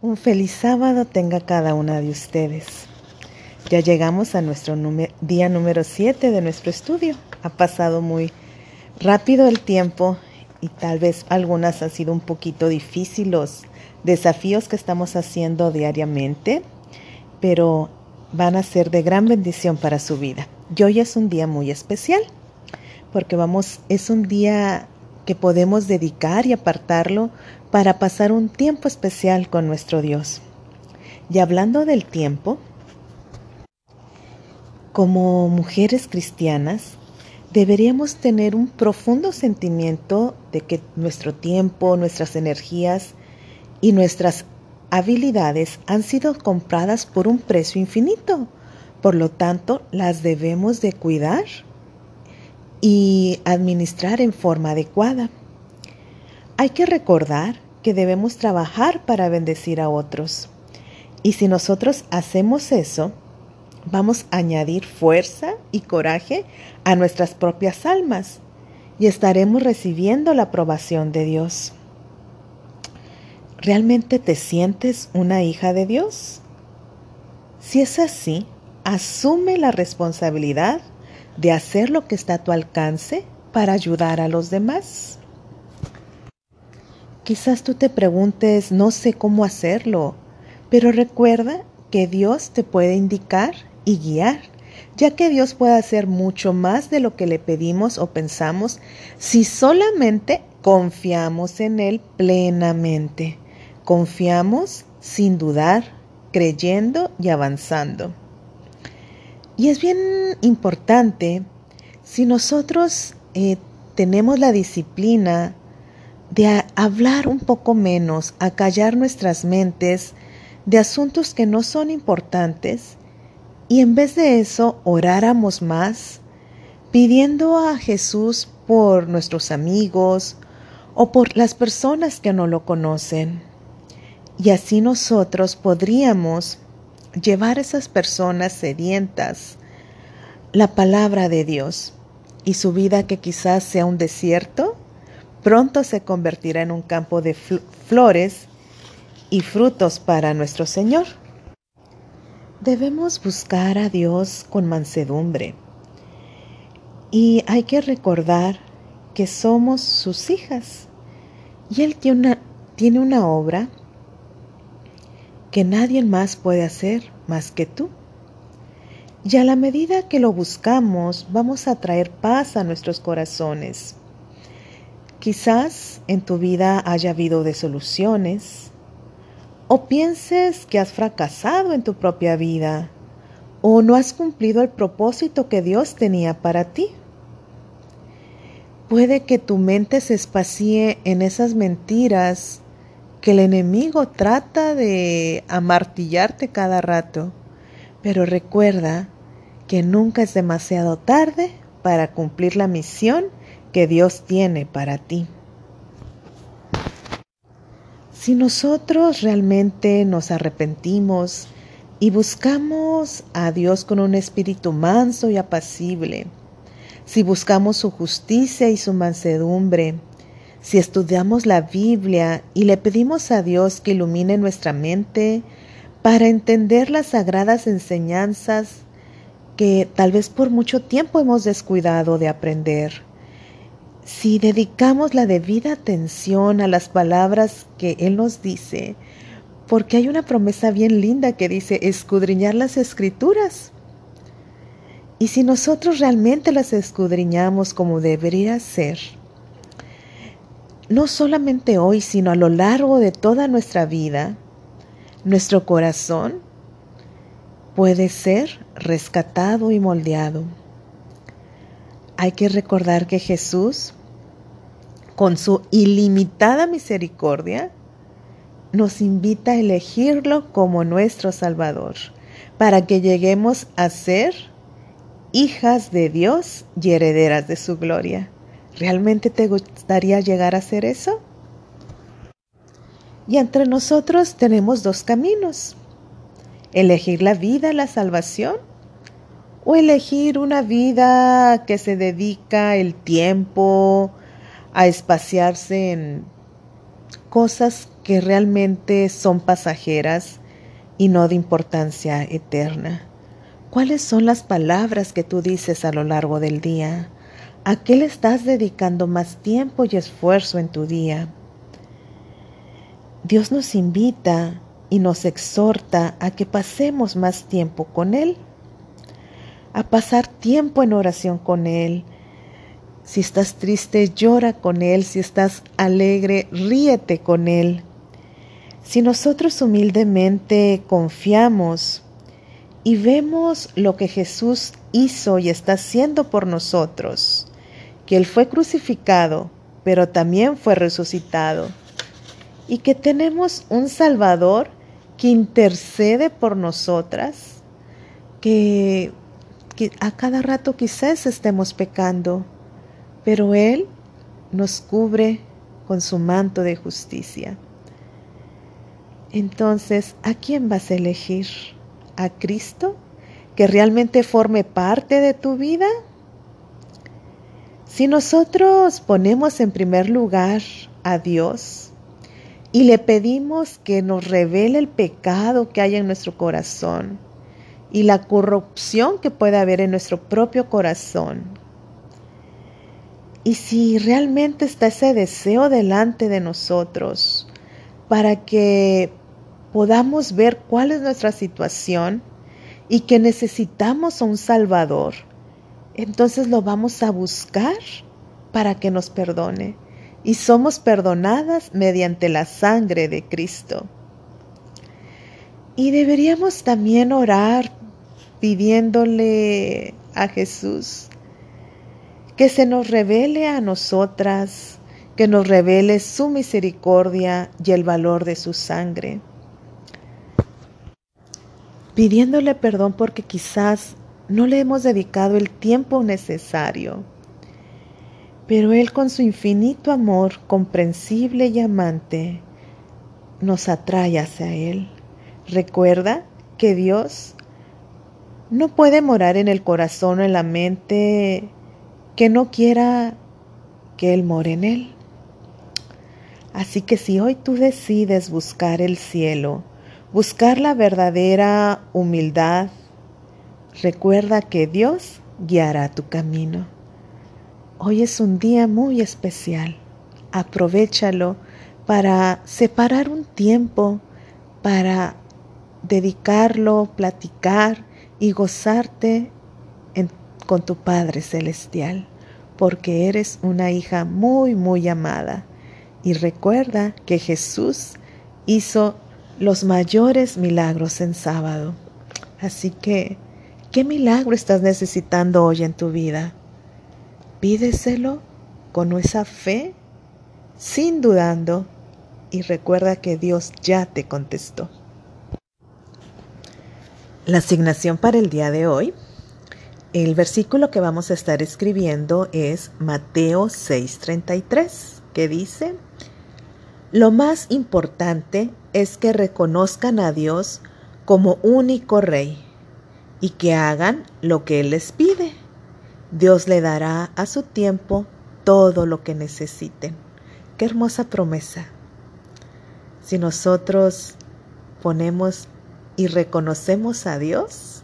Un feliz sábado tenga cada una de ustedes. Ya llegamos a nuestro día número 7 de nuestro estudio. Ha pasado muy rápido el tiempo y tal vez algunas han sido un poquito difíciles los desafíos que estamos haciendo diariamente, pero van a ser de gran bendición para su vida. Y hoy es un día muy especial porque vamos, es un día que podemos dedicar y apartarlo para pasar un tiempo especial con nuestro Dios. Y hablando del tiempo, como mujeres cristianas, deberíamos tener un profundo sentimiento de que nuestro tiempo, nuestras energías y nuestras habilidades han sido compradas por un precio infinito. Por lo tanto, las debemos de cuidar y administrar en forma adecuada. Hay que recordar que debemos trabajar para bendecir a otros. Y si nosotros hacemos eso, vamos a añadir fuerza y coraje a nuestras propias almas y estaremos recibiendo la aprobación de Dios. ¿Realmente te sientes una hija de Dios? Si es así, asume la responsabilidad de hacer lo que está a tu alcance para ayudar a los demás. Quizás tú te preguntes, no sé cómo hacerlo, pero recuerda que Dios te puede indicar y guiar, ya que Dios puede hacer mucho más de lo que le pedimos o pensamos si solamente confiamos en Él plenamente. Confiamos sin dudar, creyendo y avanzando. Y es bien importante si nosotros eh, tenemos la disciplina de hablar un poco menos, a callar nuestras mentes de asuntos que no son importantes y en vez de eso oráramos más, pidiendo a Jesús por nuestros amigos o por las personas que no lo conocen. Y así nosotros podríamos llevar a esas personas sedientas la palabra de Dios y su vida que quizás sea un desierto, pronto se convertirá en un campo de flores y frutos para nuestro Señor. Debemos buscar a Dios con mansedumbre y hay que recordar que somos sus hijas y Él tiene una, tiene una obra que nadie más puede hacer más que tú. Y a la medida que lo buscamos, vamos a traer paz a nuestros corazones. Quizás en tu vida haya habido desoluciones, o pienses que has fracasado en tu propia vida, o no has cumplido el propósito que Dios tenía para ti. Puede que tu mente se espacie en esas mentiras que el enemigo trata de amartillarte cada rato, pero recuerda que nunca es demasiado tarde para cumplir la misión que Dios tiene para ti. Si nosotros realmente nos arrepentimos y buscamos a Dios con un espíritu manso y apacible, si buscamos su justicia y su mansedumbre, si estudiamos la Biblia y le pedimos a Dios que ilumine nuestra mente para entender las sagradas enseñanzas que tal vez por mucho tiempo hemos descuidado de aprender. Si dedicamos la debida atención a las palabras que Él nos dice, porque hay una promesa bien linda que dice escudriñar las escrituras. Y si nosotros realmente las escudriñamos como debería ser, no solamente hoy, sino a lo largo de toda nuestra vida, nuestro corazón puede ser rescatado y moldeado. Hay que recordar que Jesús, con su ilimitada misericordia, nos invita a elegirlo como nuestro Salvador, para que lleguemos a ser hijas de Dios y herederas de su gloria. ¿Realmente te gustaría llegar a hacer eso? Y entre nosotros tenemos dos caminos. Elegir la vida, la salvación, o elegir una vida que se dedica el tiempo a espaciarse en cosas que realmente son pasajeras y no de importancia eterna. ¿Cuáles son las palabras que tú dices a lo largo del día? ¿A qué le estás dedicando más tiempo y esfuerzo en tu día? Dios nos invita y nos exhorta a que pasemos más tiempo con Él, a pasar tiempo en oración con Él. Si estás triste, llora con Él. Si estás alegre, ríete con Él. Si nosotros humildemente confiamos y vemos lo que Jesús hizo y está haciendo por nosotros, que Él fue crucificado, pero también fue resucitado, y que tenemos un Salvador que intercede por nosotras, que, a cada rato quizás estemos pecando, pero Él nos cubre con su manto de justicia. Entonces, ¿a quién vas a elegir? ¿A Cristo? ¿Que realmente forme parte de tu vida? Si nosotros ponemos en primer lugar a Dios y le pedimos que nos revele el pecado que hay en nuestro corazón y la corrupción que puede haber en nuestro propio corazón, y si realmente está ese deseo delante de nosotros para que podamos ver cuál es nuestra situación y que necesitamos a un Salvador, entonces lo vamos a buscar para que nos perdone. Y somos perdonadas mediante la sangre de Cristo. Y deberíamos también orar pidiéndole a Jesús que se nos revele a nosotras, que nos revele su misericordia y el valor de su sangre pidiéndole perdón porque quizás no le hemos dedicado el tiempo necesario. Pero Él con su infinito amor comprensible y amante nos atrae hacia Él. Recuerda que Dios no puede morar en el corazón o en la mente que no quiera que Él more en Él. Así que si hoy tú decides buscar el cielo, buscar la verdadera humildad, recuerda que Dios guiará tu camino. Hoy es un día muy especial. Aprovechalo para separar un tiempo para dedicarlo, platicar y gozarte con tu Padre Celestial, porque eres una hija muy, muy amada. Y recuerda que Jesús hizo los mayores milagros en sábado. Así que, ¿qué milagro estás necesitando hoy en tu vida? Pídeselo con esa fe, sin dudando, y recuerda que Dios ya te contestó. La asignación para el día de hoy, el versículo que vamos a estar escribiendo es Mateo 6:33, que dice, lo más importante es que reconozcan a Dios como único Rey y que hagan lo que Él les pide. Dios le dará a su tiempo todo lo que necesiten. Qué hermosa promesa. Si nosotros ponemos y reconocemos a Dios,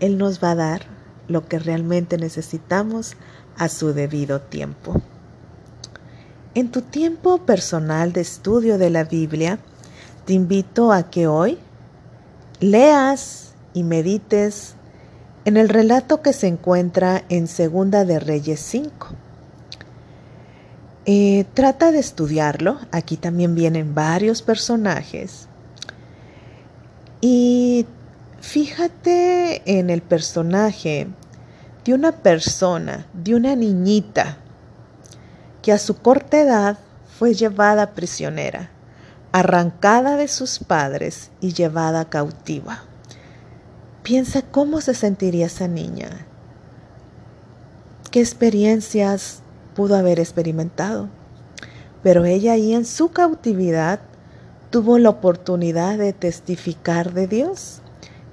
Él nos va a dar lo que realmente necesitamos a su debido tiempo. En tu tiempo personal de estudio de la Biblia, te invito a que hoy leas y medites en el relato que se encuentra en Segunda de Reyes 5. Eh, trata de estudiarlo, aquí también vienen varios personajes. Y fíjate en el personaje de una persona, de una niñita, que a su corta edad fue llevada prisionera, arrancada de sus padres y llevada cautiva. Piensa cómo se sentiría esa niña, qué experiencias pudo haber experimentado. Pero ella ahí en su cautividad tuvo la oportunidad de testificar de Dios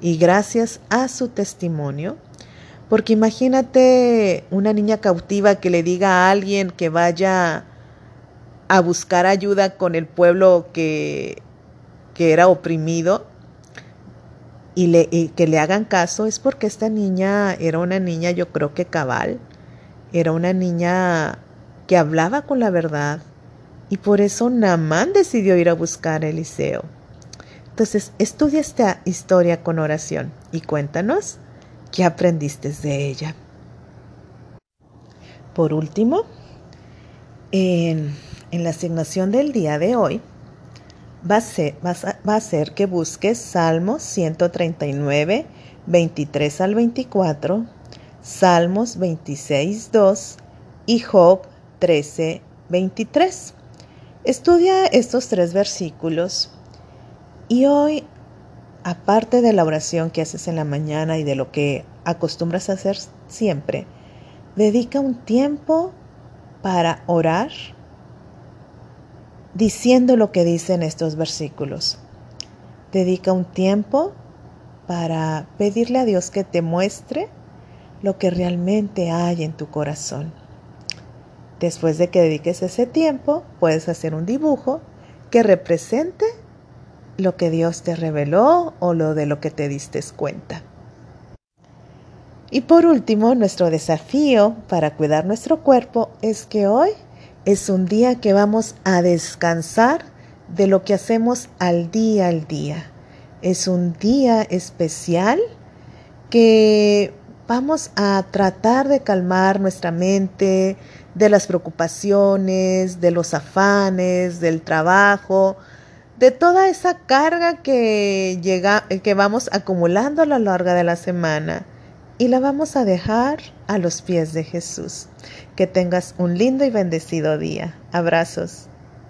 y gracias a su testimonio porque imagínate una niña cautiva que le diga a alguien que vaya a buscar ayuda con el pueblo que, que era oprimido y, que le hagan caso es porque esta niña era una niña yo creo que cabal, era una niña que hablaba con la verdad y por eso Namán decidió ir a buscar a Eliseo. Entonces, estudia esta historia con oración y cuéntanos qué aprendiste de ella. Por último, en, la asignación del día de hoy, va a, ser, va a ser que busques Salmos 139, 23 al 24, Salmos 26, 2 y Job 13, 23. Estudia estos tres versículos y hoy, aparte de la oración que haces en la mañana y de lo que acostumbras a hacer siempre, dedica un tiempo para orar diciendo lo que dicen estos versículos. Dedica un tiempo para pedirle a Dios que te muestre lo que realmente hay en tu corazón. Después de que dediques ese tiempo, puedes hacer un dibujo que represente lo que Dios te reveló o lo de lo que te diste cuenta. Y por último, nuestro desafío para cuidar nuestro cuerpo es que hoy es un día que vamos a descansar de lo que hacemos al día al día. Es un día especial que vamos a tratar de calmar nuestra mente de las preocupaciones, de los afanes, del trabajo, de toda esa carga que, llega, que vamos acumulando a lo largo de la semana y la vamos a dejar a los pies de Jesús. Que tengas un lindo y bendecido día. Abrazos.